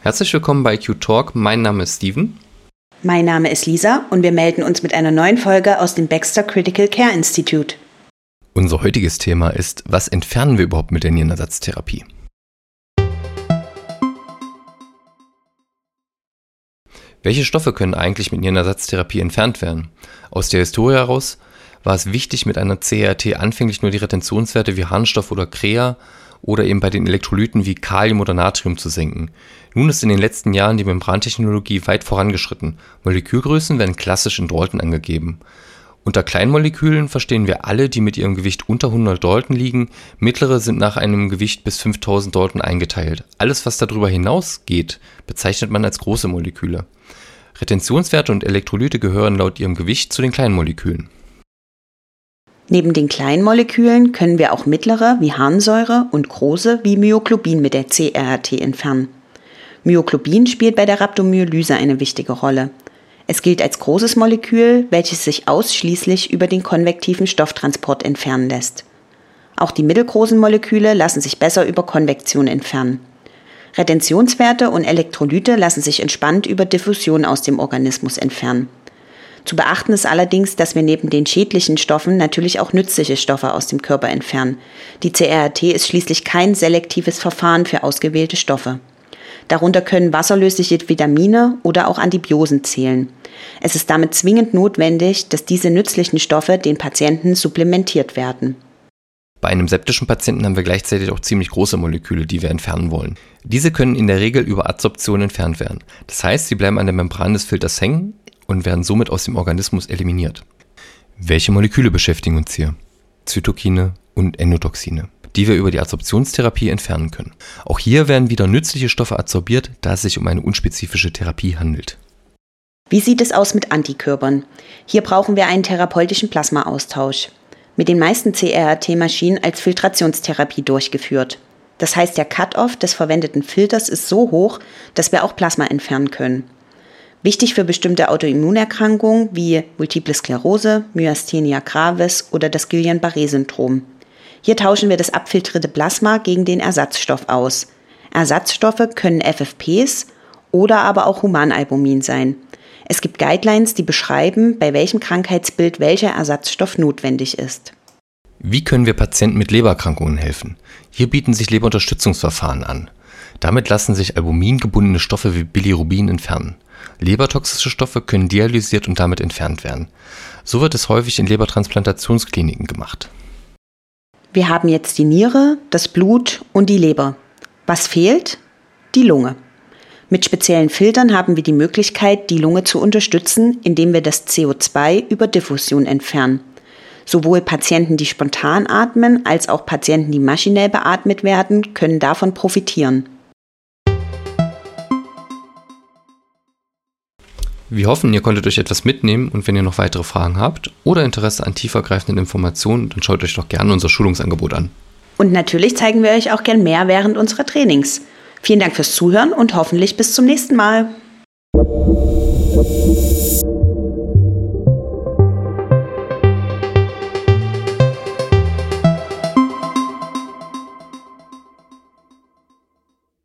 Herzlich willkommen bei Q-Talk. Mein Name ist Steven. Mein Name ist Lisa und wir melden uns mit einer neuen Folge aus dem Baxter Critical Care Institute. Unser heutiges Thema ist, was entfernen wir überhaupt mit der Nierenersatztherapie? Welche Stoffe können eigentlich mit Nierenersatztherapie entfernt werden? Aus der Historie heraus war es wichtig, mit einer CRT anfänglich nur die Retentionswerte wie Harnstoff oder Krea oder eben bei den Elektrolyten wie Kalium oder Natrium zu senken. Nun ist in den letzten Jahren die Membrantechnologie weit vorangeschritten. Molekülgrößen werden klassisch in Dalton angegeben. Unter Kleinmolekülen verstehen wir alle, die mit ihrem Gewicht unter 100 Dalton liegen. Mittlere sind nach einem Gewicht bis 5000 Dalton eingeteilt. Alles, was darüber hinausgeht, bezeichnet man als große Moleküle. Retentionswerte und Elektrolyte gehören laut ihrem Gewicht zu den Kleinmolekülen. Neben den kleinen Molekülen können wir auch mittlere wie Harnsäure und große wie Myoglobin mit der CRRT entfernen. Myoglobin spielt bei der Rhabdomyolyse eine wichtige Rolle. Es gilt als großes Molekül, welches sich ausschließlich über den konvektiven Stofftransport entfernen lässt. Auch die mittelgroßen Moleküle lassen sich besser über Konvektion entfernen. Retentionswerte und Elektrolyte lassen sich entspannt über Diffusion aus dem Organismus entfernen. Zu beachten ist allerdings, dass wir neben den schädlichen Stoffen natürlich auch nützliche Stoffe aus dem Körper entfernen. Die CRT ist schließlich kein selektives Verfahren für ausgewählte Stoffe. Darunter können wasserlösliche Vitamine oder auch Antibiosen zählen. Es ist damit zwingend notwendig, dass diese nützlichen Stoffe den Patienten supplementiert werden. Bei einem septischen Patienten haben wir gleichzeitig auch ziemlich große Moleküle, die wir entfernen wollen. Diese können in der Regel über Adsorption entfernt werden. Das heißt, sie bleiben an der Membran des Filters hängen und werden somit aus dem Organismus eliminiert. Welche Moleküle beschäftigen uns hier? Zytokine und Endotoxine, die wir über die Adsorptionstherapie entfernen können. Auch hier werden wieder nützliche Stoffe adsorbiert, da es sich um eine unspezifische Therapie handelt. Wie sieht es aus mit Antikörpern? Hier brauchen wir einen therapeutischen Plasmaaustausch. Mit den meisten CRRT-Maschinen als Filtrationstherapie durchgeführt. Das heißt, der Cut-off des verwendeten Filters ist so hoch, dass wir auch Plasma entfernen können. Wichtig für bestimmte Autoimmunerkrankungen wie Multiple Sklerose, Myasthenia gravis oder das Guillain-Barré-Syndrom. Hier tauschen wir das abfiltrierte Plasma gegen den Ersatzstoff aus. Ersatzstoffe können FFPs oder aber auch Humanalbumin sein. Es gibt Guidelines, die beschreiben, bei welchem Krankheitsbild welcher Ersatzstoff notwendig ist. Wie können wir Patienten mit Lebererkrankungen helfen? Hier bieten sich Leberunterstützungsverfahren an. Damit lassen sich albumingebundene Stoffe wie Bilirubin entfernen. Lebertoxische Stoffe können dialysiert und damit entfernt werden. So wird es häufig in Lebertransplantationskliniken gemacht. Wir haben jetzt die Niere, das Blut und die Leber. Was fehlt? Die Lunge. Mit speziellen Filtern haben wir die Möglichkeit, die Lunge zu unterstützen, indem wir das CO2 über Diffusion entfernen. Sowohl Patienten, die spontan atmen, als auch Patienten, die maschinell beatmet werden, können davon profitieren. Wir hoffen, ihr konntet euch etwas mitnehmen und wenn ihr noch weitere Fragen habt oder Interesse an tiefergreifenden Informationen, dann schaut euch doch gerne unser Schulungsangebot an. Und natürlich zeigen wir euch auch gern mehr während unserer Trainings. Vielen Dank fürs Zuhören und hoffentlich bis zum nächsten Mal.